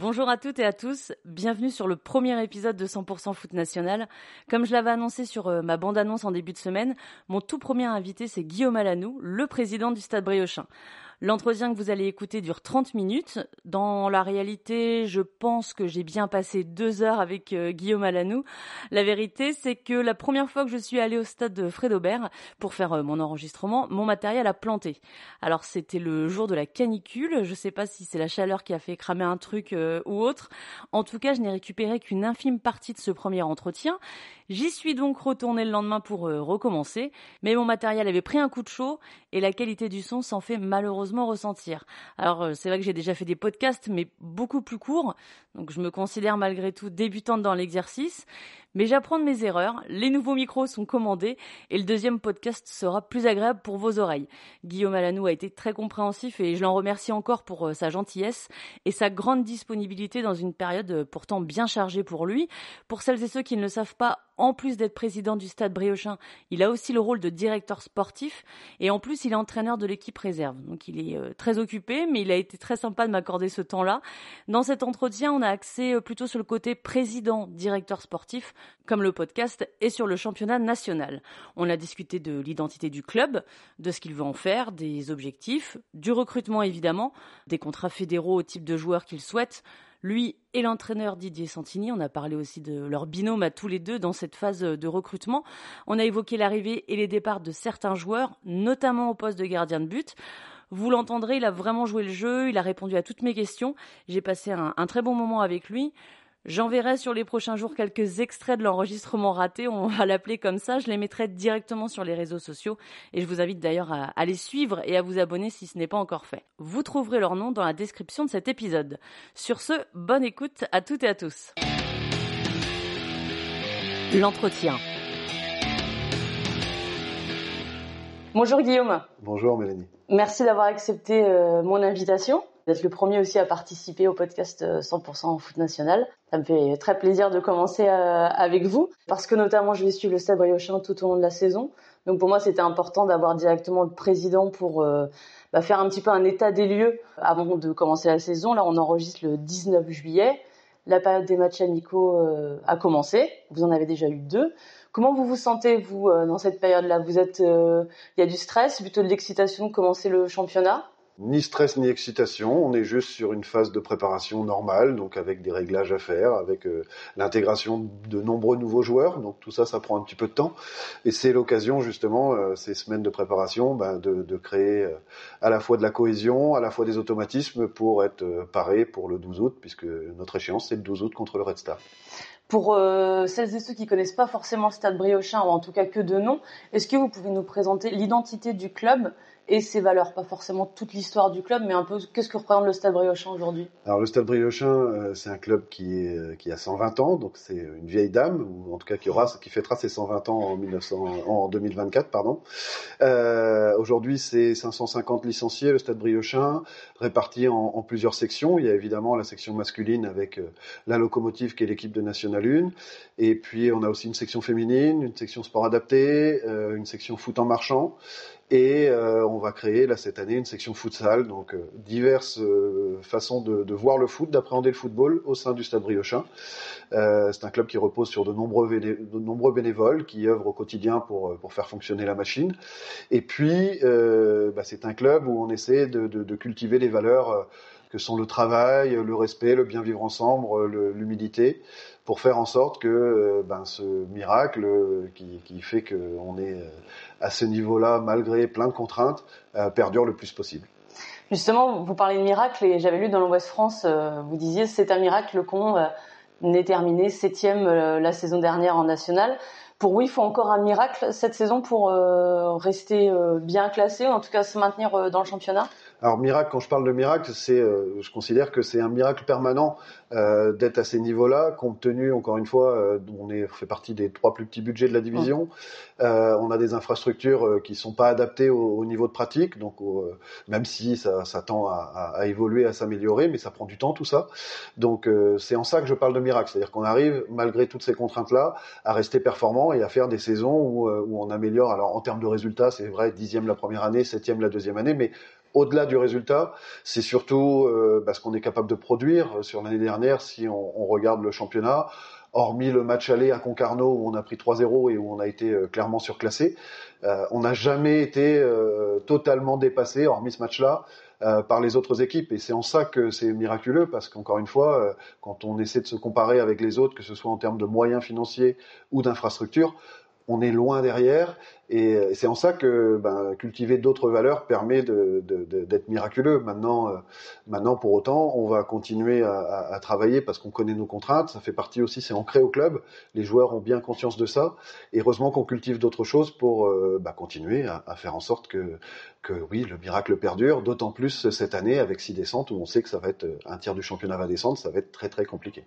Bonjour à toutes et à tous, bienvenue sur le premier épisode de 100% Foot National. Comme je l'avais annoncé sur euh, ma bande-annonce en début de semaine, mon tout premier invité c'est Guillaume Alanou, le président du Stade Briochin. L'entretien que vous allez écouter dure 30 minutes. Dans la réalité, je pense que j'ai bien passé deux heures avec euh, Guillaume Alanou. La vérité, c'est que la première fois que je suis allée au stade de Fred Aubert pour faire euh, mon enregistrement, mon matériel a planté. Alors c'était le jour de la canicule. Je sais pas si c'est la chaleur qui a fait cramer un truc euh, ou autre. En tout cas, je n'ai récupéré qu'une infime partie de ce premier entretien. J'y suis donc retournée le lendemain pour recommencer, mais mon matériel avait pris un coup de chaud et la qualité du son s'en fait malheureusement ressentir. Alors euh, c'est vrai que j'ai déjà fait des podcasts, mais beaucoup plus courts, donc je me considère malgré tout débutante dans l'exercice, mais j'apprends de mes erreurs, les nouveaux micros sont commandés et le deuxième podcast sera plus agréable pour vos oreilles. Guillaume Alanou a été très compréhensif et je l'en remercie encore pour euh, sa gentillesse et sa grande disponibilité dans une période euh, pourtant bien chargée pour lui. Pour celles et ceux qui ne le savent pas, en plus d'être président du Stade Briochin, il a aussi le rôle de directeur sportif et en plus il est entraîneur de l'équipe réserve. Donc il est euh, très occupé, mais il a été très sympa de m'accorder ce temps-là. Dans cet entretien, on a axé plutôt sur le côté président, directeur sportif, comme le podcast, et sur le championnat national. On a discuté de l'identité du club, de ce qu'il veut en faire, des objectifs, du recrutement évidemment, des contrats fédéraux au type de joueurs qu'il souhaite, lui et l'entraîneur Didier Santini. On a parlé aussi de leur binôme à tous les deux dans cette phase de recrutement. On a évoqué l'arrivée et les départs de certains joueurs, notamment au poste de gardien de but. Vous l'entendrez, il a vraiment joué le jeu, il a répondu à toutes mes questions. J'ai passé un, un très bon moment avec lui. J'enverrai sur les prochains jours quelques extraits de l'enregistrement raté, on va l'appeler comme ça, je les mettrai directement sur les réseaux sociaux et je vous invite d'ailleurs à, les suivre et à vous abonner si ce n'est pas encore fait. Vous trouverez leur nom dans la description de cet épisode. Sur ce, bonne écoute à toutes et à tous. L'entretien. Bonjour Guillaume. Bonjour Mélanie. Merci d'avoir accepté euh, mon invitation d'être le premier aussi à participer au podcast 100% euh, foot national. Ça me fait très plaisir de commencer euh, avec vous parce que notamment je vais suivre le Stade Briochin tout au long de la saison. Donc pour moi c'était important d'avoir directement le président pour euh, bah, faire un petit peu un état des lieux avant de commencer la saison. Là on enregistre le 19 juillet. La période des matchs amicaux a commencé. Vous en avez déjà eu deux. Comment vous vous sentez vous dans cette période-là? Vous êtes, il y a du stress, plutôt de l'excitation de commencer le championnat? Ni stress ni excitation, on est juste sur une phase de préparation normale, donc avec des réglages à faire, avec euh, l'intégration de nombreux nouveaux joueurs, donc tout ça, ça prend un petit peu de temps, et c'est l'occasion justement, euh, ces semaines de préparation, ben, de, créer euh, à la fois de la cohésion, à la fois des automatismes pour être paré pour le 12 août, puisque notre échéance c'est le 12 août contre le Red Star. Pour celles et ceux qui connaissent pas forcément le Stade Briochin, ou en tout cas que de nom, est-ce que vous pouvez nous présenter l'identité du club et ses valeurs, pas forcément toute l'histoire du club, mais un peu qu'est-ce que représente le Stade Briochin aujourd'hui? Alors le Stade Briochin, euh, c'est un club qui euh, a 120 ans, donc c'est une vieille dame, ou en tout cas qui aura, qui fêtera ses 120 ans en 1900, en 2024, pardon. Euh, aujourd'hui, c'est 550 licenciés, le Stade Briochin, répartis en, plusieurs sections. Il y a évidemment la section masculine avec la locomotive qui est l'équipe de National 1, et puis on a aussi une section féminine, une section sport adapté, une section foot en marchand. Et euh, on va créer là cette année une section futsal, donc euh, diverses euh, façons de, de, voir le foot, d'appréhender le football au sein du Stade Briochin. c'est un club qui repose sur de nombreux, de nombreux bénévoles qui œuvrent au quotidien pour, pour faire fonctionner la machine. Et puis, bah, c'est un club où on essaie de, de cultiver les valeurs que sont le travail, le respect, le bien vivre ensemble, l'humilité, pour faire en sorte que ben, ce miracle qui, qui fait qu'on est à ce niveau-là, malgré plein de contraintes, euh, perdure le plus possible. Justement, vous parlez de miracle et j'avais lu dans l'Ouest France, euh, vous disiez c'est un miracle qu'on euh, ait terminé septième euh, la saison dernière en national. Pour vous, il faut encore un miracle cette saison pour rester bien classé, ou en tout cas se maintenir dans le championnat? Alors miracle, quand je parle de miracle, c'est, euh, je considère que c'est un miracle permanent euh, d'être à ces niveaux-là, compte tenu, encore une fois, euh, on est fait partie des trois plus petits budgets de la division. Euh, on a des infrastructures euh, qui sont pas adaptées au, au niveau de pratique, donc même si ça, ça tend à, à, évoluer, à s'améliorer, mais ça prend du temps tout ça. Donc c'est en ça que je parle de miracle, c'est-à-dire qu'on arrive, malgré toutes ces contraintes-là, à rester performant et à faire des saisons où, où on améliore. Alors en termes de résultats, c'est vrai, dixième la première année, septième la deuxième année, mais au-delà du résultat, c'est surtout euh, bah, ce qu'on est capable de produire. Sur l'année dernière, si on, regarde le championnat, hormis le match aller à Concarneau où on a pris 3-0 et où on a été euh, clairement surclassé, euh, on n'a jamais été euh, totalement dépassé, hormis ce match-là, euh, par les autres équipes. Et c'est en ça que c'est miraculeux, parce qu'encore une fois, quand on essaie de se comparer avec les autres, que ce soit en termes de moyens financiers ou d'infrastructures, on est loin derrière. Et c'est en ça que ben, cultiver d'autres valeurs permet d'être miraculeux. Maintenant, euh, maintenant, pour autant, on va continuer à, travailler parce qu'on connaît nos contraintes. Ça fait partie aussi, c'est ancré au club. Les joueurs ont bien conscience de ça. Et heureusement qu'on cultive d'autres choses pour euh, ben, continuer à, faire en sorte que, que oui, le miracle perdure. D'autant plus cette année avec six descentes où on sait que ça va être un tiers du championnat va descendre, ça va être très très compliqué.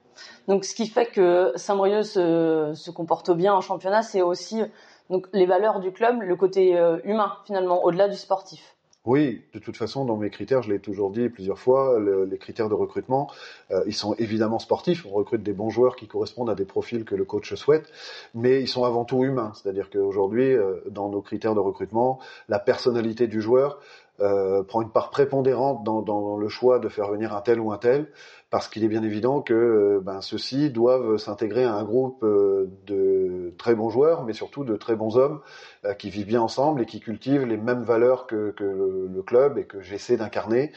Donc, ce qui fait que Saint-Brieuc se comporte bien en championnat, c'est aussi donc les valeurs du club, le côté euh, humain finalement, au-delà du sportif. Oui, de toute façon, dans mes critères, je l'ai toujours dit plusieurs fois, le, les critères de recrutement, euh, ils sont évidemment sportifs. On recrute des bons joueurs qui correspondent à des profils que le coach souhaite, mais ils sont avant tout humains. C'est-à-dire qu'aujourd'hui, euh, dans nos critères de recrutement, la personnalité du joueur prend une part prépondérante dans, le choix de faire venir un tel ou un tel, parce qu'il est bien évident que euh, ben, ceux-ci doivent s'intégrer à un groupe euh, de très bons joueurs, mais surtout de très bons hommes euh, qui vivent bien ensemble et qui cultivent les mêmes valeurs que, le, club et que j'essaie d'incarner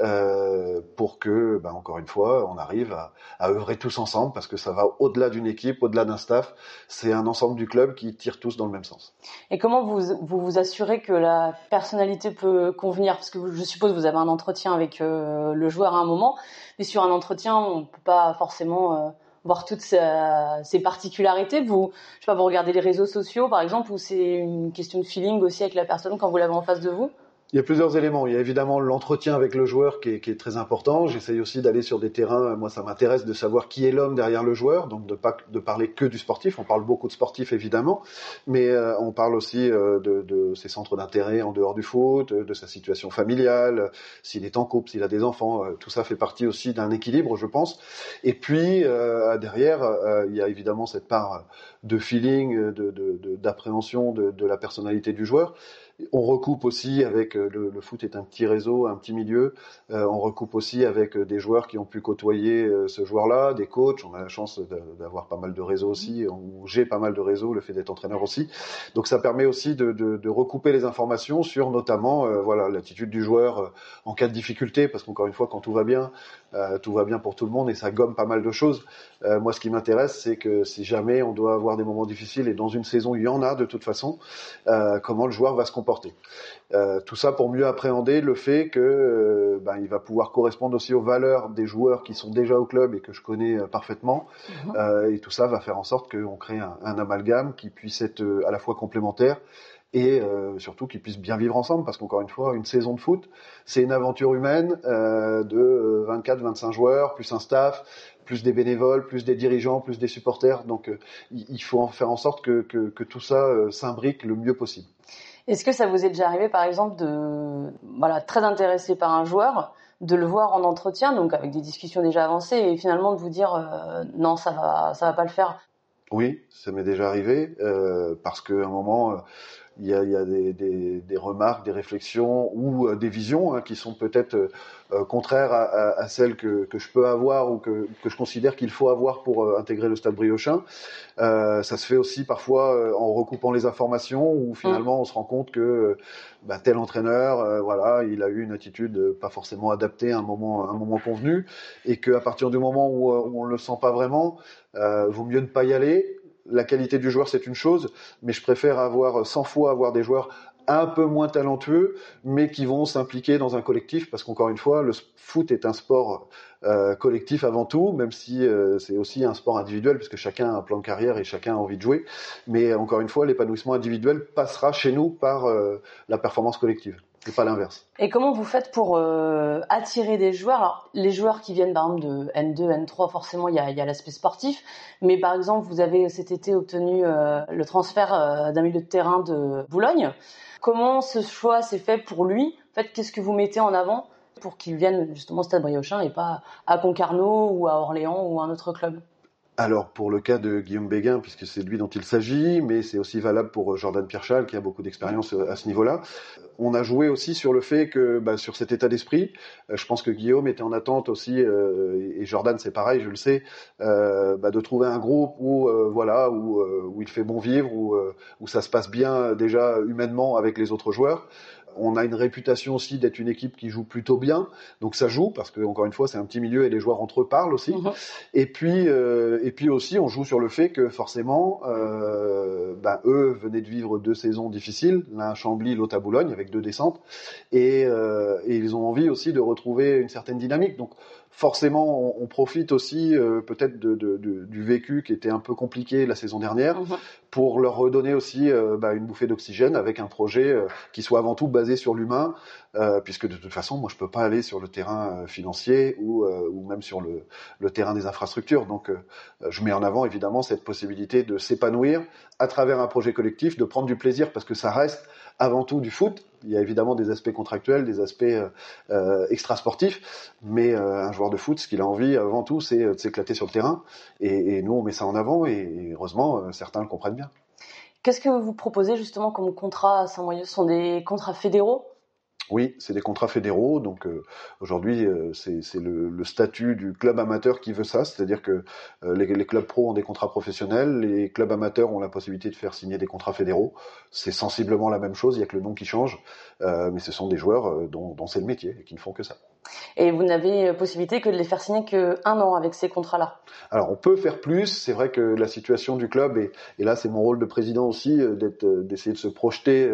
euh, pour que, ben, encore une fois, on arrive à, œuvrer tous ensemble, parce que ça va au-delà d'une équipe, au-delà d'un staff, c'est un ensemble du club qui tire tous dans le même sens. Et comment vous vous, assurez que la personnalité peut convenir? Parce que je suppose que vous avez un entretien avec le joueur à un moment, mais sur un entretien, on peut pas forcément euh, voir toutes ces particularités. Vous, je sais pas, vous regardez les réseaux sociaux, par exemple, ou c'est une question de feeling aussi avec la personne quand vous l'avez en face de vous? Il y a plusieurs éléments. Il y a évidemment l'entretien avec le joueur qui est, qui est très important. J'essaye aussi d'aller sur des terrains. Moi, ça m'intéresse de savoir qui est l'homme derrière le joueur, donc de pas de parler que du sportif. On parle beaucoup de sportif évidemment, mais euh, on parle aussi euh, de, de, ses centres d'intérêt en dehors du foot, de sa situation familiale, s'il est en couple, s'il a des enfants. Euh, tout ça fait partie aussi d'un équilibre, je pense. Et puis euh, derrière, euh, il y a évidemment cette part de feeling, d'appréhension de, de, de, la personnalité du joueur. On recoupe aussi avec euh, le, le, foot est un petit réseau, un petit milieu. Euh, on recoupe aussi avec euh, des joueurs qui ont pu côtoyer ce joueur-là, des coachs. On a la chance d'avoir pas mal de réseaux aussi. J'ai pas mal de réseaux, le fait d'être entraîneur aussi. Donc ça permet aussi de, de, de recouper les informations sur notamment euh, voilà l'attitude du joueur en cas de difficulté, parce qu'encore une fois, quand tout va bien, tout va bien pour tout le monde et ça gomme pas mal de choses. moi, ce qui m'intéresse, c'est que si jamais on doit avoir des moments difficiles et dans une saison il y en a de toute façon, comment le joueur va se comporter Euh, tout ça pour mieux appréhender le fait que euh, ben, il va pouvoir correspondre aussi aux valeurs des joueurs qui sont déjà au club et que je connais euh, parfaitement. Euh, et tout ça va faire en sorte qu'on crée un, un, amalgame qui puisse être à la fois complémentaire et euh, surtout qu'ils puissent bien vivre ensemble parce qu'encore une fois une saison de foot c'est une aventure humaine de 24-25 joueurs plus un staff plus des bénévoles, plus des dirigeants, plus des supporters. Donc, euh, il faut en faire en sorte que, que, que tout ça s'imbrique le mieux possible. Est-ce que ça vous est déjà arrivé, par exemple, de voilà très intéressé par un joueur, de le voir en entretien, donc avec des discussions déjà avancées, et finalement de vous dire euh, non, ça va, va pas le faire. Oui, ça m'est déjà arrivé euh, parce qu'à un moment. Euh, il y a, il y a des, des, des, remarques, des réflexions ou euh, des visions hein, qui sont peut-être euh, contraires à, à, à, celles que, que, je peux avoir ou que, que je considère qu'il faut avoir pour euh, intégrer le stade briochin. Euh, ça se fait aussi parfois euh, en recoupant les informations où finalement mmh. on se rend compte que bah, tel entraîneur, voilà, il a eu une attitude pas forcément adaptée à un moment, à un moment convenu et qu'à partir du moment où, où on le sent pas vraiment, vaut mieux ne pas y aller la qualité du joueur, c'est une chose, mais je préfère avoir 100 fois avoir des joueurs un peu moins talentueux, mais qui vont s'impliquer dans un collectif, parce qu'encore une fois, le foot est un sport euh, collectif avant tout, même si euh, c'est aussi un sport individuel, puisque chacun a un plan de carrière et chacun a envie de jouer. Mais encore une fois, l'épanouissement individuel passera chez nous par euh, la performance collective. C'est pas l'inverse. Et comment vous faites pour euh, attirer des joueurs? Alors, les joueurs qui viennent par exemple de N2, N3, forcément, il y a, y a l'aspect sportif. Mais par exemple, vous avez cet été obtenu euh, le transfert euh, d'un milieu de terrain de Boulogne. Comment ce choix s'est fait pour lui? En fait, qu'est-ce que vous mettez en avant pour qu'il vienne justement au Stade Briochin et pas à Concarneau ou à Orléans ou à un autre club? Alors pour le cas de Guillaume Béguin, puisque c'est lui dont il s'agit, mais c'est aussi valable pour Jordan Pierchal qui a beaucoup d'expérience à ce niveau-là. On a joué aussi sur le fait que, bah, sur cet état d'esprit, euh, je pense que Guillaume était en attente aussi, euh, et Jordan c'est pareil, je le sais, euh, bah, de trouver un groupe où voilà où, où il fait bon vivre, où, où ça se passe bien déjà humainement avec les autres joueurs on a une réputation aussi d'être une équipe qui joue plutôt bien, donc ça joue parce que encore une fois c'est un petit milieu et les joueurs entre eux parlent aussi. Mhm. Et puis euh, et puis aussi on joue sur le fait que forcément euh, ben, eux venaient de vivre deux saisons difficiles, l'un à Chambly, l'autre à Boulogne avec deux descentes, et, euh, et, ils ont envie aussi de retrouver une certaine dynamique. Donc forcément, on, profite aussi euh, peut-être de, de, de, du vécu qui était un peu compliqué la saison dernière mhm. pour leur redonner aussi euh, bah, une bouffée d'oxygène avec un projet euh, qui soit avant tout basé sur l'humain, puisque de toute façon, moi, je peux pas aller sur le terrain financier ou, ou même sur le, le, terrain des infrastructures. Donc, je mets en avant évidemment cette possibilité de s'épanouir à travers un projet collectif, de prendre du plaisir parce que ça reste avant tout du foot. Il y a évidemment des aspects contractuels, des aspects euh, euh extrasportifs, mais euh, un joueur de foot, ce qu'il a envie avant tout, c'est de s'éclater sur le terrain. Et, et, nous, on met ça en avant, et, heureusement, euh, certains le comprennent bien. Qu'est-ce que vous proposez justement comme contrat à Saint-Moyeux Ce sont des contrats fédéraux? Oui, c'est des contrats fédéraux. Donc euh, aujourd'hui, euh, c'est le, le, statut du club amateur qui veut ça, c'est-à-dire que euh, les, les, clubs pro ont des contrats professionnels, les clubs amateurs ont la possibilité de faire signer des contrats fédéraux. C'est sensiblement la même chose, il y a que le nom qui change, mais ce sont des joueurs dont, dont c'est le métier et qui ne font que ça. Et vous n'avez possibilité que de les faire signer qu'un an avec ces contrats-là? Alors on peut faire plus. C'est vrai que la situation du club et, et là c'est mon rôle de président aussi d'essayer de se projeter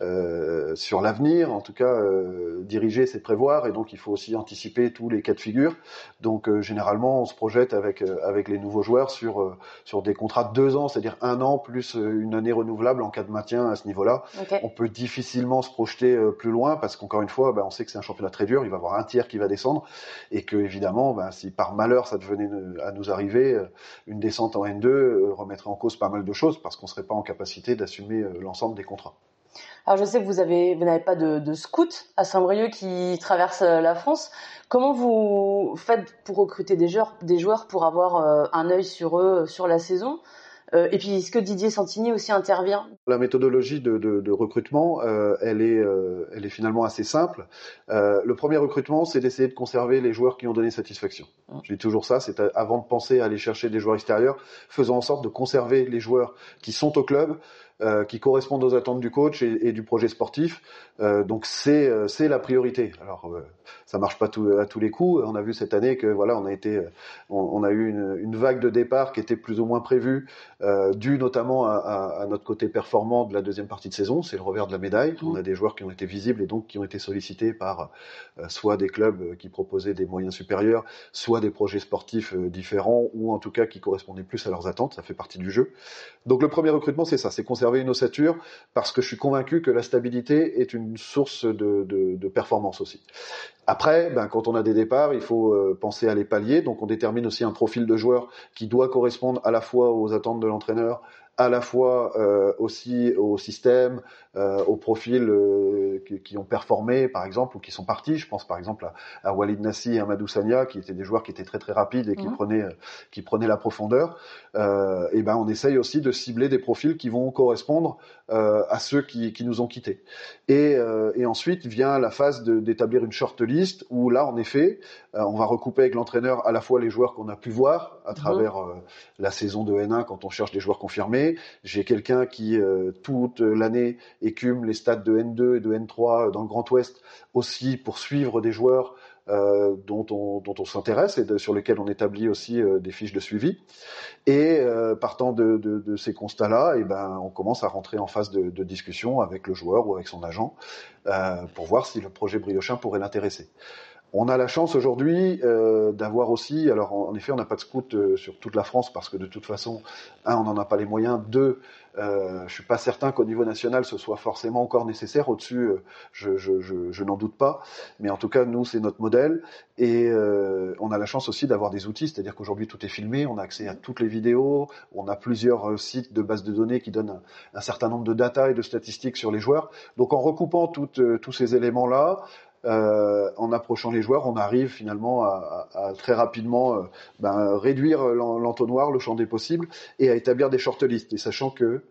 euh, sur l'avenir, en tout cas euh, diriger, c'est prévoir, et donc il faut aussi anticiper tous les cas de figure. Donc euh, généralement, on se projette avec avec les nouveaux joueurs sur sur des contrats de deux ans, c'est-à-dire un an plus une année renouvelable en cas de maintien à ce niveau-là. On peut difficilement se projeter plus loin parce qu'encore une fois, bah, on sait que c'est un championnat très dur, il va y avoir un tiers qui va descendre, et que évidemment, bah, si par malheur ça devenait à nous arriver, une descente en N2 remettrait en cause pas mal de choses parce qu'on serait pas en capacité d'assumer l'ensemble des contrats. Alors je sais que vous avez, vous n'avez pas de, de scout à Saint-Brieuc qui traverse euh, la France. Comment vous faites pour recruter des joueurs, des joueurs pour avoir euh, un œil sur eux sur la saison? Euh, et puis, est-ce que Didier Santini aussi intervient? La méthodologie de, de, de recrutement, euh, elle, est, euh, elle est finalement assez simple. le premier recrutement, c'est d'essayer de conserver les joueurs qui ont donné satisfaction. Mmh. Je dis toujours ça, c'est avant de penser à aller chercher des joueurs extérieurs, faisons en sorte de conserver les joueurs qui sont au club, euh, qui correspondent aux attentes du coach et, et du projet sportif. Euh, donc c'est euh, c'est la priorité. Alors euh, ça marche pas tout, à tous les coups. On a vu cette année que voilà, on a été, on, on a eu une, une, vague de départ qui était plus ou moins prévue, due notamment à, à, à, notre côté performant de la deuxième partie de saison. C'est le revers de la médaille. Mmh. On a des joueurs qui ont été visibles et donc qui ont été sollicités par soit des clubs qui proposaient des moyens supérieurs, soit des projets sportifs différents ou en tout cas qui correspondaient plus à leurs attentes. Ça fait partie du jeu. Donc le premier recrutement, c'est ça, c'est conserver une ossature parce que je suis convaincu que la stabilité est une source de performance aussi. Après, ben, quand on a des départs, il faut euh, penser à les pallier. Donc on détermine aussi un profil de joueur qui doit correspondre à la fois aux attentes de l'entraîneur, à la fois euh, aussi au système, euh, aux profils euh, qui, qui, ont performé, par exemple, ou qui sont partis. Je pense par exemple à, à Walid Nassi et Amadou Sania, qui étaient des joueurs qui étaient très très rapides et qui mmh. prenaient qui prenaient la profondeur. Et ben on essaye aussi de cibler des profils qui vont correspondre à ceux qui, qui, nous ont quittés. Et, et ensuite vient la phase d'établir une short list où là, en effet, on va recouper avec l'entraîneur à la fois les joueurs qu'on a pu voir à mmh. travers la saison de N1 quand on cherche des joueurs confirmés j'ai quelqu'un qui, euh, toute l'année, écume les stades de N2 et de N3 dans le Grand Ouest aussi pour suivre des joueurs euh, dont on, s'intéresse et sur lesquels on établit aussi euh, des fiches de suivi. Et euh, partant de, ces constats-là, et eh ben, on commence à rentrer en phase de, discussion avec le joueur ou avec son agent euh, pour voir si le projet Briochin pourrait l'intéresser. On a la chance aujourd'hui euh, d'avoir aussi, alors en, effet, on n'a pas de scout euh, sur toute la France parce que de toute façon, un, on n'en a pas les moyens, deux, Euh, je suis pas certain qu'au niveau national ce soit forcément encore nécessaire. Au-dessus, euh, je, n'en doute pas. Mais en tout cas, nous, c'est notre modèle. Et on a la chance aussi d'avoir des outils, c'est-à-dire qu'aujourd'hui tout est filmé, on a accès à toutes les vidéos, on a plusieurs sites de bases de données qui donnent un, certain nombre de data et de statistiques sur les joueurs. Donc en recoupant tous ces éléments-là, euh, en approchant les joueurs, on arrive finalement à, à, à très rapidement euh, ben, réduire l'entonnoir, le champ des possibles, et à établir des shortlists. Et sachant que,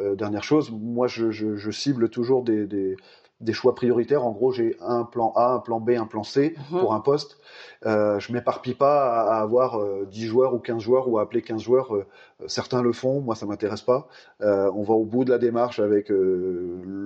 euh, dernière chose, moi je, je, je cible toujours des, des, des, choix prioritaires. En gros, j'ai un plan A, un plan B, un plan C mmh. pour un poste. Je m'éparpille pas à, à avoir euh, 10 joueurs ou 15 joueurs ou à appeler 15 joueurs. Certains le font, moi ça m'intéresse pas. On va au bout de la démarche avec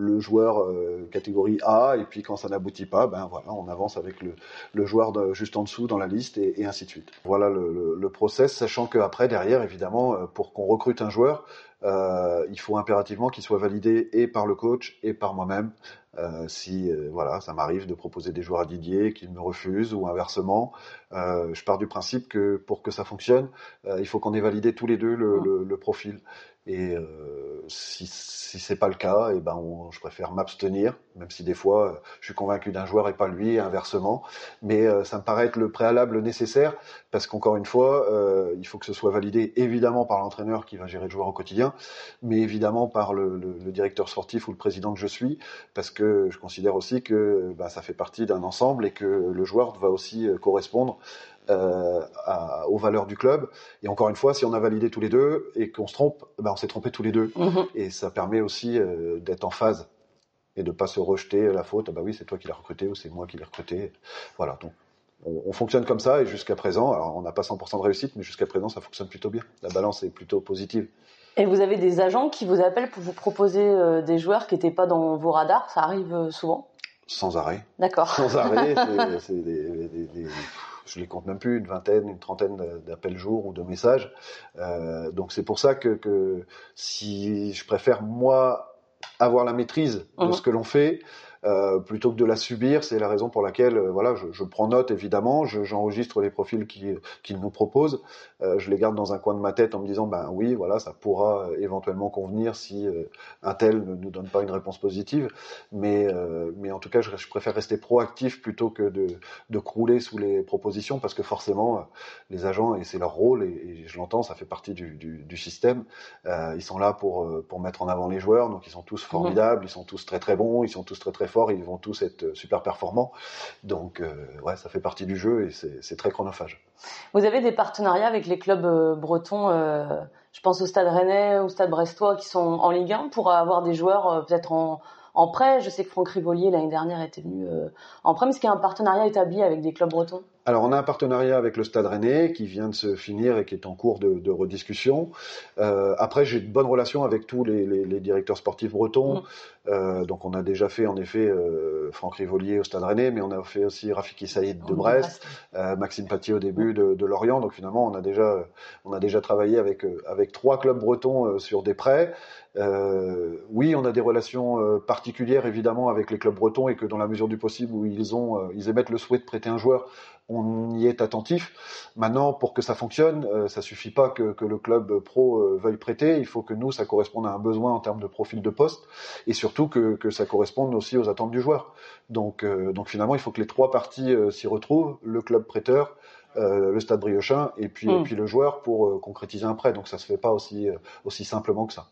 le joueur euh, catégorie A et puis quand ça n'aboutit pas, ben voilà, on avance avec le, joueur de, juste en dessous dans la liste et, ainsi de suite. Voilà le, le, le process, sachant qu'après derrière évidemment pour qu'on recrute un joueur, euh, il faut impérativement qu'il soit validé et par le coach et par moi-même. Euh, si euh, voilà, ça m'arrive de proposer des joueurs à Didier qu'il me refuse ou inversement, je pars du principe que pour que ça fonctionne, il faut qu'on ait validé tous les deux le, le, le profil. Et si, si c'est pas le cas, et eh ben on, je préfère m'abstenir, même si des fois je suis convaincu d'un joueur et pas lui, et inversement. Mais ça me paraît être le préalable nécessaire parce qu'encore une fois, il faut que ce soit validé évidemment par l'entraîneur qui va gérer le joueur au quotidien, mais évidemment par le, le, le, directeur sportif ou le président que je suis, parce que je considère aussi que bah, ça fait partie d'un ensemble et que le joueur va aussi euh, correspondre euh, à, aux valeurs du club. Et encore une fois, si on a validé tous les deux et qu'on se trompe, ben on s'est trompé tous les deux. Mmh. Et ça permet aussi euh, d'être en phase et de pas se rejeter la faute. Ah bah oui, c'est toi qui l'as recruté ou c'est moi qui l'ai recruté. Voilà. Donc on, on fonctionne comme ça et jusqu'à présent, alors on n'a pas 100% de réussite, mais jusqu'à présent ça fonctionne plutôt bien. La balance est plutôt positive. Et vous avez des agents qui vous appellent pour vous proposer euh, des joueurs qui n'étaient pas dans vos radars. Ça arrive euh, souvent. Sans arrêt. D'accord. Sans arrêt. c'est des, des, des je les compte même plus, une vingtaine, une trentaine d'appels jour ou de messages. Euh, donc c'est pour ça que, que, si je préfère moi avoir la maîtrise de mmh. ce que l'on fait, euh, plutôt que de la subir. C'est la raison pour laquelle euh, voilà, je, je, prends note évidemment, j'enregistre les profils qu'ils qu nous proposent, euh, je les garde dans un coin de ma tête en me disant ben oui, voilà, ça pourra éventuellement convenir si un tel ne nous donne pas une réponse positive. Mais mais en tout cas, je, je, préfère rester proactif plutôt que de, de crouler sous les propositions parce que forcément les agents et c'est leur rôle et, et je l'entends, ça fait partie du, du, du système. ils sont là pour pour mettre en avant les joueurs, donc ils sont tous formidables, mmh. ils sont tous très très bons, ils sont tous très très forts forts, ils vont tous être super performants. Donc, euh, ouais, ça fait partie du jeu et c'est très chronophage. Vous avez des partenariats avec les clubs euh, bretons, euh, je pense au Stade Rennais, au Stade Brestois, qui sont en Ligue 1 pour avoir des joueurs peut-être en, en prêt. Je sais que Franck Rivolier l'année dernière était venu euh, en prêt, mais est-ce qu'il y a un partenariat établi avec des clubs bretons alors, on a un partenariat avec le Stade Rennais qui vient de se finir et qui est en cours de, de rediscussion. Euh, après, j'ai de bonnes relations avec tous les, les, les directeurs sportifs bretons. Mmh. Euh, donc, on a déjà fait en effet Franck Rivolier au Stade Rennais, mais on a fait aussi Rafiki Saïd de Brest, Maxime Patier au début de, de, Lorient. Donc, finalement, on a déjà, on a déjà travaillé avec avec trois clubs bretons sur des prêts. Euh, oui, on a des relations euh, particulières évidemment avec les clubs bretons et que dans la mesure du possible où ils ont, euh, ils émettent le souhait de prêter un joueur, on y est attentif. Maintenant, pour que ça fonctionne, euh, ça suffit pas que, que, le club pro veuille prêter. Il faut que nous, ça corresponde à un besoin en termes de profil de poste et surtout que, que ça corresponde aussi aux attentes du joueur. Donc, donc finalement, il faut que les trois parties s'y retrouvent le club prêteur, euh, le stade briochin et puis, mmh. et puis le joueur pour euh, concrétiser un prêt. Donc ça se fait pas aussi, euh, aussi simplement que ça.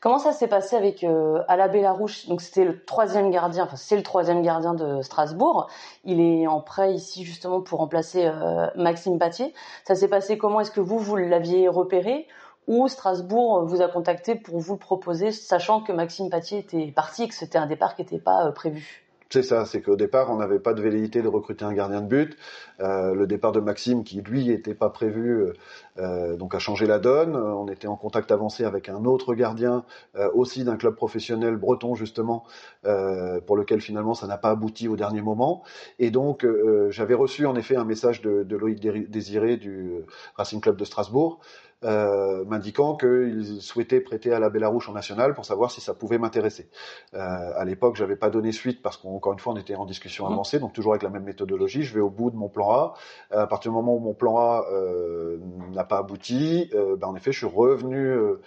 Comment ça s'est passé avec euh, Alabé Larouche Donc c'était le troisième gardien, enfin c'est le troisième gardien de Strasbourg. Il est en prêt ici justement pour remplacer euh, Maxime Patier. Ça s'est passé comment? Est-ce que vous vous l'aviez repéré? Ou Strasbourg vous a contacté pour vous le proposer, sachant que Maxime Patier était parti et que c'était un départ qui n'était pas euh, prévu? C'est ça, c'est qu'au départ, on n'avait pas de velléité de recruter un gardien de but. Euh, le départ de Maxime, qui lui n'était pas prévu, euh, donc a changé la donne. On était en contact avancé avec un autre gardien, euh, aussi d'un club professionnel breton justement, euh, pour lequel finalement ça n'a pas abouti au dernier moment. Et donc euh, j'avais reçu en effet un message de, de Loïc Désiré du Racing Club de Strasbourg. euh, m'indiquant qu'il souhaitait prêter à la Bélarouche en national pour savoir si ça pouvait m'intéresser. Euh, à l'époque, j'avais pas donné suite parce qu'encore une fois, on était en discussion mmh. avancée, donc toujours avec la même méthodologie. Je vais au bout de mon plan A. À partir du moment où mon plan A euh, n'a pas abouti, euh, ben en effet, je suis revenu euh,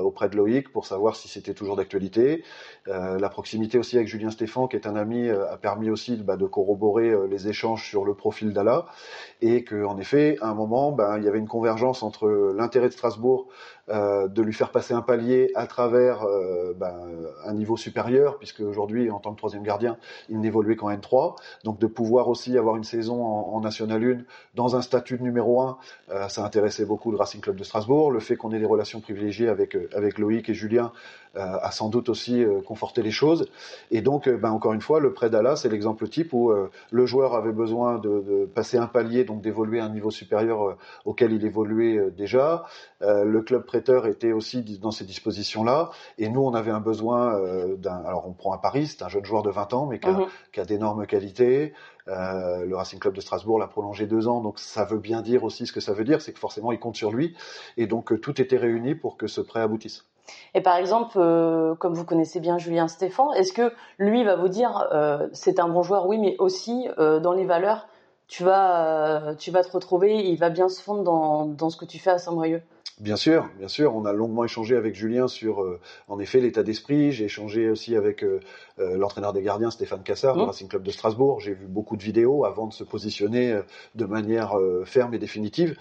auprès de Loïc pour savoir si c'était toujours d'actualité. la proximité aussi avec Julien Stéphan, qui est un ami, a permis aussi bah, de corroborer les échanges sur le profil d'Ala et qu'en effet, à un moment, ben, il y avait une convergence entre l'intérêt de Strasbourg euh, de lui faire passer un palier à travers euh, ben, un niveau supérieur, puisque aujourd'hui, en tant que troisième gardien, il n'évoluait qu'en N3. Donc de pouvoir aussi avoir une saison en, National 1 dans un statut de numéro 1, euh, ça intéressait beaucoup le Racing Club de Strasbourg. Le fait qu'on ait des relations privilégiées avec, avec Loïc et Julien a sans doute aussi conforté les choses. Et donc, ben, encore une fois, le prêt d'Ala, c'est l'exemple type où le joueur avait besoin de, de, passer un palier, donc d'évoluer à un niveau supérieur auquel il évoluait déjà. le club prêteur était aussi dans ces dispositions-là. Et nous, on avait un besoin euh, d'un. Alors, on prend un Paris, c'est un jeune joueur de 20 ans, mais qui a, mhm. d'énormes qualités. Euh, le Racing Club de Strasbourg l'a prolongé deux ans, donc ça veut bien dire aussi ce que ça veut dire, c'est que forcément il compte sur lui, et donc euh, tout était réuni pour que ce prêt aboutisse. Et par exemple, comme vous connaissez bien Julien Stéphan, est-ce que lui va vous dire c'est un bon joueur, oui, mais aussi dans les valeurs, tu vas, tu vas te retrouver, il va bien se fondre dans, dans ce que tu fais à Saint-Brieuc? Bien sûr, bien sûr. On a longuement échangé avec Julien sur, euh, en effet, l'état d'esprit. J'ai échangé aussi avec euh, euh, l'entraîneur des gardiens, Stéphane Cassard, du mmh. Racing Club de Strasbourg. J'ai vu beaucoup de vidéos avant de se positionner de manière ferme et définitive.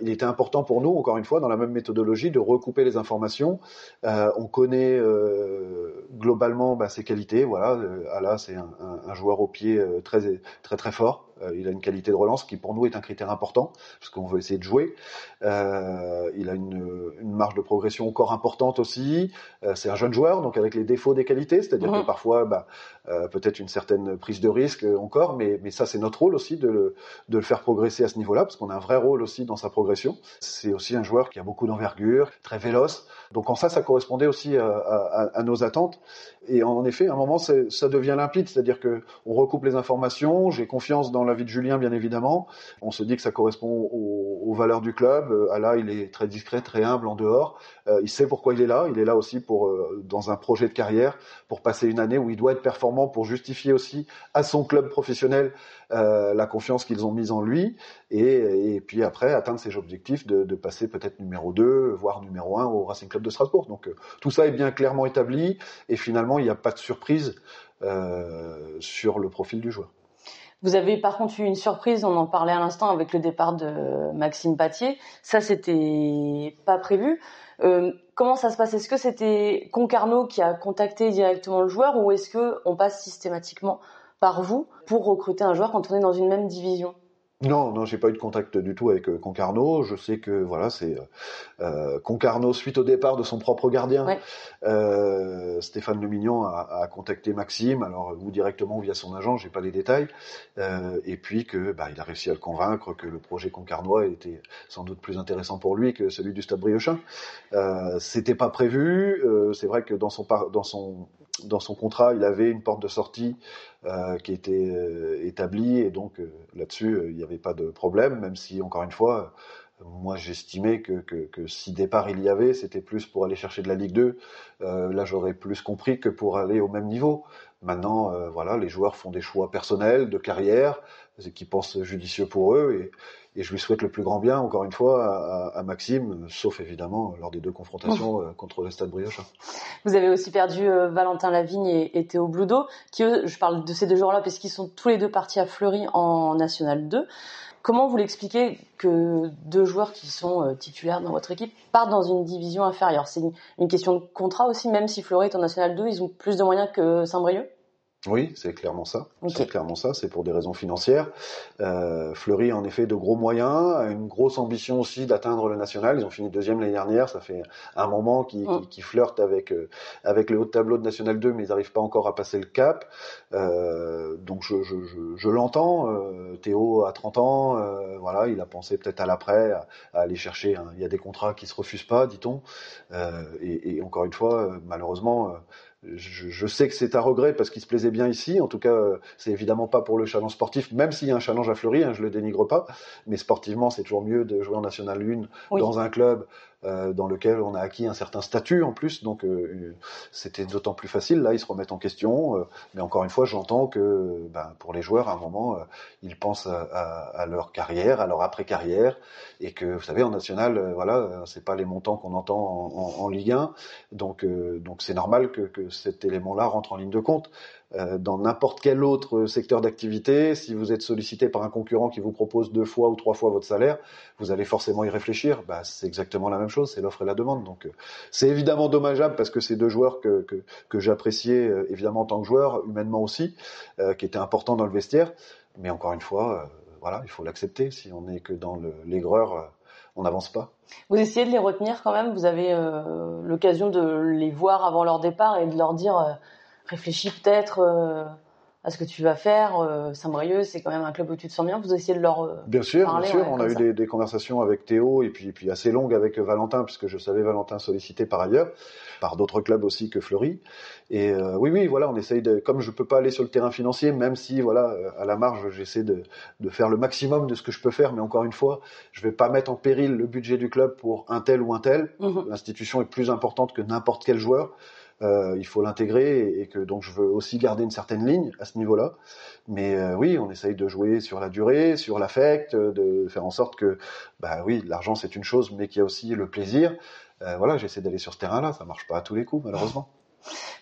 il était important pour nous, encore une fois, dans la même méthodologie, de recouper les informations. on connaît globalement bah, ses qualités. Voilà, Ala, c'est un, un, joueur au pied très, très, très fort. Il a une qualité de relance qui, pour nous, est un critère important, parce qu'on veut essayer de jouer. Euh, il a une, une, marge de progression encore importante aussi. Euh, c'est un jeune joueur, donc avec les défauts des qualités, c'est-à-dire que mhm. parfois, bah, euh, peut-être une certaine prise de risque encore, mais, mais ça c'est notre rôle aussi de le, de le faire progresser à ce niveau-là, parce qu'on a un vrai rôle aussi dans sa progression. C'est aussi un joueur qui a beaucoup d'envergure, très véloce. Donc en ça, ça correspondait aussi à, à, à nos attentes. Et en effet, à un moment, ça devient limpide, c'est-à-dire que on recoupe les informations. J'ai confiance dans la de Julien, bien évidemment. On se dit que ça correspond aux, valeurs du club. Euh, là, il est très discret, très humble en dehors. Euh, il sait pourquoi il est là. Il est là aussi pour euh, dans un projet de carrière, pour passer une année où il doit être performant, pour justifier aussi à son club professionnel la confiance qu'ils ont mise en lui, et, et, puis après atteindre ses objectifs de, de passer peut-être numéro 2, voire numéro 1 au Racing Club de Strasbourg. Donc tout ça est bien clairement établi, et finalement il n'y a pas de surprise sur le profil du joueur. Vous avez par contre eu une surprise, on en parlait à l'instant avec le départ de Maxime Patier. Ça, c'était pas prévu. Euh, comment ça se passe? Est-ce que c'était Concarneau qui a contacté directement le joueur ou est-ce que on passe systématiquement par vous pour recruter un joueur quand on est dans une même division? Non, non, j'ai pas eu de contact du tout avec euh, Concarneau. Je sais que voilà, c'est euh, euh, Concarneau suite au départ de son propre gardien. Euh, Stéphane Lemignon a, a, contacté Maxime, alors ou directement ou via son agent, j'ai pas les détails. Euh, et puis que bah, il a réussi à le convaincre que le projet Concarnois était sans doute plus intéressant pour lui que celui du Stade Briochin. Euh, C'était pas prévu. Euh, c'est vrai que dans son dans son dans son contrat, il avait une porte de sortie euh, qui était euh, établie et donc euh, là-dessus, il n'y avait pas de problème, même si, encore une fois, moi j'estimais que, que, si départ il y avait, c'était plus pour aller chercher de la Ligue 2. là, j'aurais plus compris que pour aller au même niveau. Maintenant, voilà, les joueurs font des choix personnels, de carrière, qui pensent judicieux pour eux et je lui souhaite le plus grand bien, encore une fois, à, à Maxime, sauf évidemment lors des deux confrontations euh, contre le Stade Briochin. Vous avez aussi perdu euh, Valentin Lavigne et, et, Théo Bludo, qui eux, je parle de ces deux joueurs-là parce qu'ils sont tous les deux partis à Fleury en National 2. Comment vous l'expliquez que deux joueurs qui sont euh, titulaires dans votre équipe partent dans une division inférieure? C'est une, une, question de contrat aussi, même si Fleury est en National 2, ils ont plus de moyens que Saint-Brieuc? Oui, c'est clairement ça. C'est clairement ça. C'est pour des raisons financières. Euh, Fleury, en effet, de gros moyens, a une grosse ambition aussi d'atteindre le national. Ils ont fini deuxième l'année dernière. Ça fait un moment qu'ils mm. flirtent avec euh, avec le haut tableau de National 2, mais ils n'arrivent pas encore à passer le cap. Euh, donc je, je, je, je l'entends. Euh, Théo a 30 ans. Euh, voilà, il a pensé peut-être à l'après, à, aller chercher. Il y a des contrats qui se refusent pas, dit-on. Et, et, encore une fois, malheureusement je, sais que c'est à regret parce qu'il se plaisait bien ici. En tout cas, c'est évidemment pas pour le challenge sportif, même s'il y a un challenge à Fleury, hein, je le dénigre pas. Mais sportivement, c'est toujours mieux de jouer en National 1 dans un club euh, dans lequel on a acquis un certain statut en plus, donc euh, c'était d'autant plus facile. Là, ils se remettent en question, euh, mais encore une fois, j'entends que ben, pour les joueurs, à un moment, ils pensent à, leur carrière, à leur après-carrière, et que vous savez, en national, voilà, c'est pas les montants qu'on entend en, en, en, Ligue 1, donc donc c'est normal que, que cet élément-là rentre en ligne de compte. Euh, dans n'importe quel autre secteur d'activité, si vous êtes sollicité par un concurrent qui vous propose deux fois ou trois fois votre salaire, vous allez forcément y réfléchir. Bah, c'est exactement la même chose, c'est l'offre et la demande. Donc, euh, c'est évidemment dommageable parce que c'est deux joueurs que, que, j'appréciais euh, évidemment en tant que joueur, humainement aussi, qui étaient importants dans le vestiaire. Mais encore une fois, voilà, il faut l'accepter. Si on n'est que dans l'aigreur, on n'avance pas. Vous essayez de les retenir quand même? Vous avez l'occasion de les voir avant leur départ et de leur dire réfléchis peut-être euh, à ce que tu vas faire. Euh, Saint-Brieuc, c'est quand même un club où tu te sens bien. Vous essayez de leur euh, bien sûr, bien sûr. on a eu des, des, conversations avec Théo et puis, puis assez longues avec Valentin, puisque je savais Valentin sollicité par ailleurs par d'autres clubs aussi que Fleury. Et oui, oui, voilà, on essaye de, comme je peux pas aller sur le terrain financier, même si voilà, à la marge, j'essaie de, de faire le maximum de ce que je peux faire, mais encore une fois, je vais pas mettre en péril le budget du club pour un tel ou un tel. Mhm. L'institution est plus importante que n'importe quel joueur. Euh, il faut l'intégrer et, que donc je veux aussi garder une certaine ligne à ce niveau-là. Mais euh, oui, on essaye de jouer sur la durée, sur l'affect, de faire en sorte que, bah oui, l'argent c'est une chose, mais qu'il y a aussi le plaisir. Euh, voilà, j'essaie d'aller sur ce terrain-là. Ça marche pas à tous les coups, malheureusement.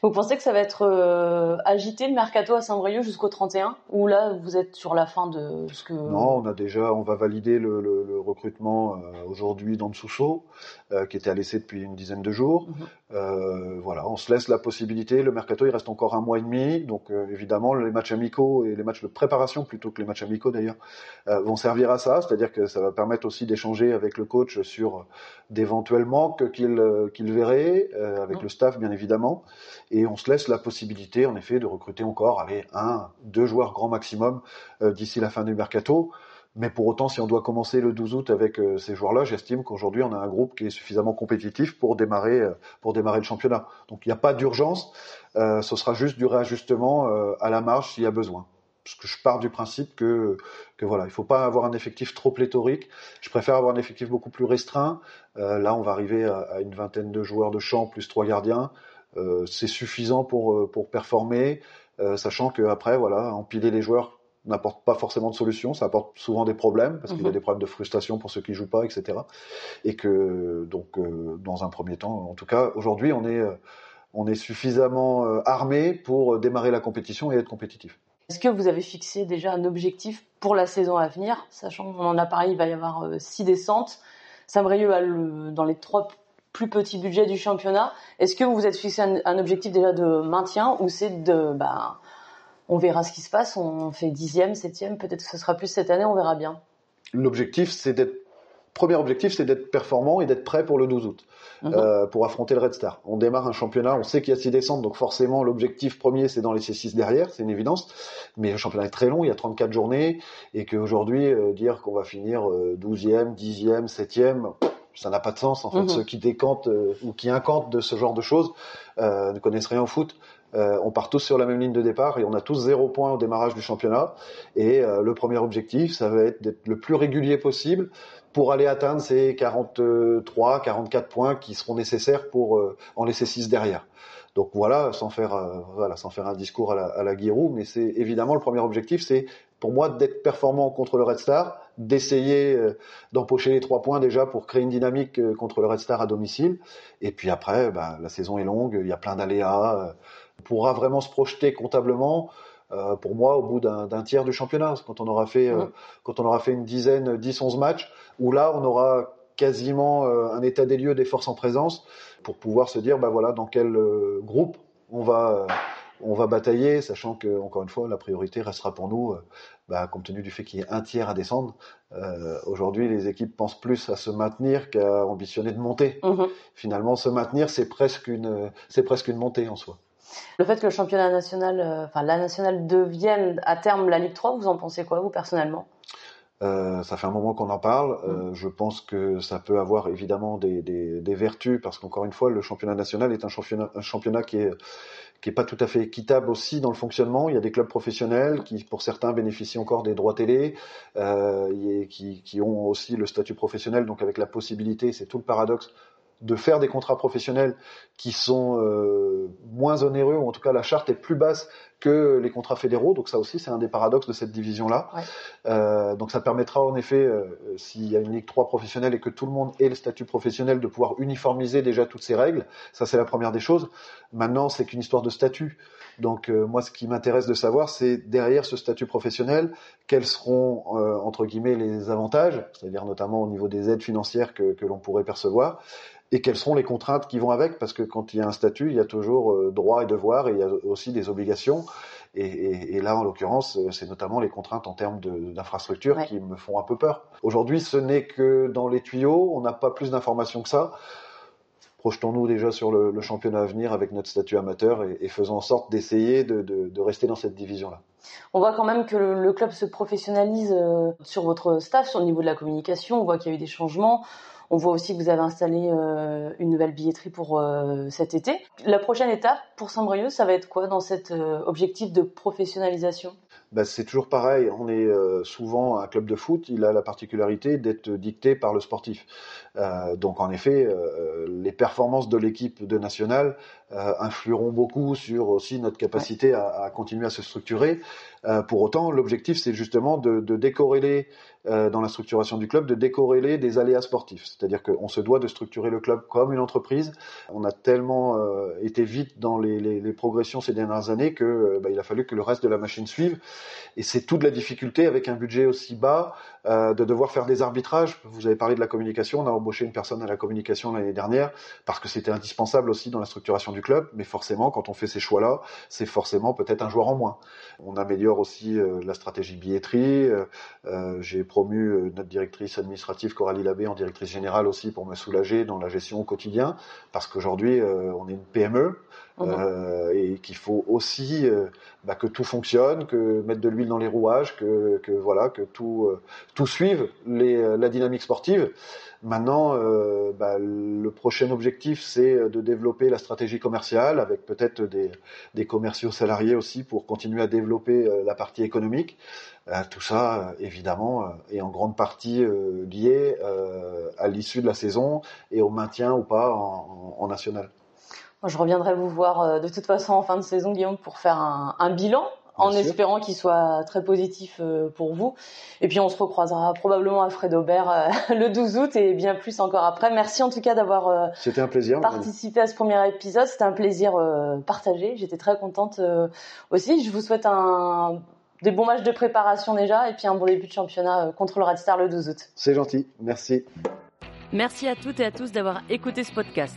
Vous pensez que ça va être euh, agité le mercato à Saint-Brieuc jusqu'au 31 ou là vous êtes sur la fin de ce que Non, on a déjà on va valider le, le, le recrutement euh, aujourd'hui dans Sousso euh, qui était à l'essai depuis une dizaine de jours. Mhm. Euh, voilà, on se laisse la possibilité. Le mercato il reste encore un mois et demi, donc évidemment les matchs amicaux et les matchs de préparation plutôt que les matchs amicaux d'ailleurs vont servir à ça, c'est-à-dire que ça va permettre aussi d'échanger avec le coach sur d'éventuels manques qu'il qu'il verrait avec mhm. le staff bien évidemment et on se laisse la possibilité, en effet, de recruter encore, allez, un, deux joueurs grand maximum euh, d'ici la fin du mercato. Mais pour autant, si on doit commencer le 12 août avec euh, ces joueurs-là, j'estime qu'aujourd'hui on a un groupe qui est suffisamment compétitif pour démarrer euh, pour démarrer le championnat. Donc il n'y a pas d'urgence, ce sera juste du réajustement à la marge s'il y a besoin. Parce que je pars du principe que que voilà, il faut pas avoir un effectif trop pléthorique. Je préfère avoir un effectif beaucoup plus restreint. là, on va arriver à, à, une vingtaine de joueurs de champ plus trois gardiens. Euh, c'est suffisant pour euh, pour performer, euh, sachant que après voilà, empiler les joueurs n'apporte pas forcément de solution, ça apporte souvent des problèmes parce qu'il y a mhm. des problèmes de frustration pour ceux qui jouent pas, etc. Et que donc dans un premier temps, en tout cas aujourd'hui, on est on est suffisamment armé pour démarrer la compétition et être compétitif. Est-ce que vous avez fixé déjà un objectif pour la saison à venir, sachant qu'on en a parlé, il va y avoir six descentes. Saint-Brieuc dans les trois plus petit budget du championnat. Est-ce que vous vous êtes fixé un, objectif déjà de maintien ou c'est de, bah, on verra ce qui se passe, on fait dixième, septième, peut-être que ce sera plus cette année, on verra bien. L'objectif, c'est d'être premier objectif, c'est d'être performant et d'être prêt pour le 12 août, mhm. euh, pour affronter le Red Star. On démarre un championnat, on sait qu'il y a six descentes, donc forcément l'objectif premier, c'est dans les six derrière, c'est une évidence. Mais le championnat est très long, il y a 34 journées, et qu'aujourd'hui, euh, dire qu'on va finir euh, 12e, 10e, 7e, ça n'a pas de sens. En fait, mhm. ceux qui décantent euh, ou qui incantent de ce genre de choses euh, ne connaissent rien au foot. Euh, on part tous sur la même ligne de départ et on a tous zéro point au démarrage du championnat. Et le premier objectif, ça va être d'être le plus régulier possible pour aller atteindre ces 43, 44 points qui seront nécessaires pour en laisser 6 derrière. Donc voilà, sans faire voilà, sans faire un discours à la, à la Giroud, mais c'est évidemment le premier objectif, c'est pour moi d'être performant contre le Red Star, d'essayer euh, d'empocher les trois points déjà pour créer une dynamique euh, contre le Red Star à domicile. Et puis après, bah, la saison est longue, il y a plein d'aléas. Euh, on pourra vraiment se projeter comptablement. pour moi, au bout d'un tiers du championnat, quand on aura fait, quand on aura fait une dizaine, 10, 11 matchs, où là, on aura quasiment un état des lieux des forces en présence pour pouvoir se dire, bah voilà, dans quel groupe on va on va batailler, sachant que encore une fois, la priorité restera pour nous, euh, bah, compte tenu du fait qu'il y ait un tiers à descendre. Euh, aujourd'hui, les équipes pensent plus à se maintenir qu'à ambitionner de monter. Mhm. Finalement, se maintenir, c'est presque une, c'est presque une montée en soi. Le fait que le championnat national, euh, enfin la nationale devienne à terme la Ligue 3, vous en pensez quoi, vous personnellement? Euh, ça fait un moment qu'on en parle. Euh, mm. je pense que ça peut avoir évidemment des, des, des vertus parce qu'encore une fois, le championnat national est un championnat, un championnat qui est qui est pas tout à fait équitable aussi dans le fonctionnement. Il y a des clubs professionnels qui, pour certains, bénéficient encore des droits télé, euh, et qui, qui, ont aussi le statut professionnel, donc avec la possibilité, c'est tout le paradoxe, de faire des contrats professionnels qui sont euh, moins onéreux, ou en tout cas la charte est plus basse que les contrats fédéraux. Donc ça aussi, c'est un des paradoxes de cette division-là. Ouais. Euh, donc ça permettra en effet, euh, s'il y a une Ligue 3 professionnelle et que tout le monde ait le statut professionnel, de pouvoir uniformiser déjà toutes ces règles. Ça, c'est la première des choses. Maintenant, c'est qu'une histoire de statut. Donc euh, moi, ce qui m'intéresse de savoir, c'est derrière ce statut professionnel, quels seront euh, entre guillemets les avantages, c'est-à-dire notamment au niveau des aides financières que, que l'on pourrait percevoir, et quelles seront les contraintes qui vont avec, parce que quand il y a un statut, il y a toujours euh, droit et devoir, et il y a aussi des obligations. Et, et, et là, en l'occurrence, euh, c'est notamment les contraintes en termes d'infrastructures ouais. qui me font un peu peur. Aujourd'hui, ce n'est que dans les tuyaux, on n'a pas plus d'informations que ça. Projetons-nous déjà sur le, le, championnat à venir avec notre statut amateur et, et faisons en sorte d'essayer de, de, de, rester dans cette division-là. On voit quand même que le, le club se professionnalise euh, sur votre staff, sur le niveau de la communication. On voit qu'il y a eu des changements. On voit aussi que vous avez installé euh, une nouvelle billetterie pour euh, cet été. La prochaine étape pour Saint-Brieuc, ça va être quoi dans cet euh, objectif de professionnalisation? Ben, c'est toujours pareil. On est souvent un club de foot. Il a la particularité d'être dicté par le sportif. Donc en effet, les performances de l'équipe de nationale influeront beaucoup sur aussi notre capacité à, à continuer à se structurer. pour autant, l'objectif c'est justement de, de décorréler dans la structuration du club, de décorréler des aléas sportifs. C'est-à-dire qu'on se doit de structurer le club comme une entreprise. On a tellement été vite dans les, les, les, progressions ces dernières années que bah, il a fallu que le reste de la machine suive. Et c'est toute la difficulté avec un budget aussi bas euh, de devoir faire des arbitrages. Vous avez parlé de la communication, on a embauché une personne à la communication l'année dernière parce que c'était indispensable aussi dans la structuration du club. Mais forcément, quand on fait ces choix-là, c'est forcément peut-être un joueur en moins. On améliore aussi euh, la stratégie billetterie. Euh, euh J'ai promu euh, notre directrice administrative Coralie Labbé en directrice générale aussi pour me soulager dans la gestion au quotidien parce qu'aujourd'hui on est une PME. Euh, et qu'il faut aussi bah, que tout fonctionne, que mettre de l'huile dans les rouages, que, que voilà, que tout euh, tout suive les, la dynamique sportive. Maintenant, euh, bah, le prochain objectif, c'est de développer la stratégie commerciale avec peut-être des, des, commerciaux salariés aussi pour continuer à développer la partie économique. Euh, tout ça, évidemment, est en grande partie lié à l'issue de la saison et au maintien ou pas en national. Je reviendrai vous voir euh, de toute façon en fin de saison, Guillaume, pour faire un, un bilan, Bien en sûr. espérant qu'il soit très positif euh, pour vous. Et puis on se recroisera probablement à Fred Aubert euh, le 12 août et bien plus encore après. Merci en tout cas d'avoir C'était un plaisir, participé à ce premier épisode. C'était un plaisir partagé. J'étais très contente aussi. Je vous souhaite un des bons matchs de préparation déjà et puis un bon début de championnat contre le Red Star le 12 août. C'est gentil. Merci. Merci à toutes et à tous d'avoir écouté ce podcast.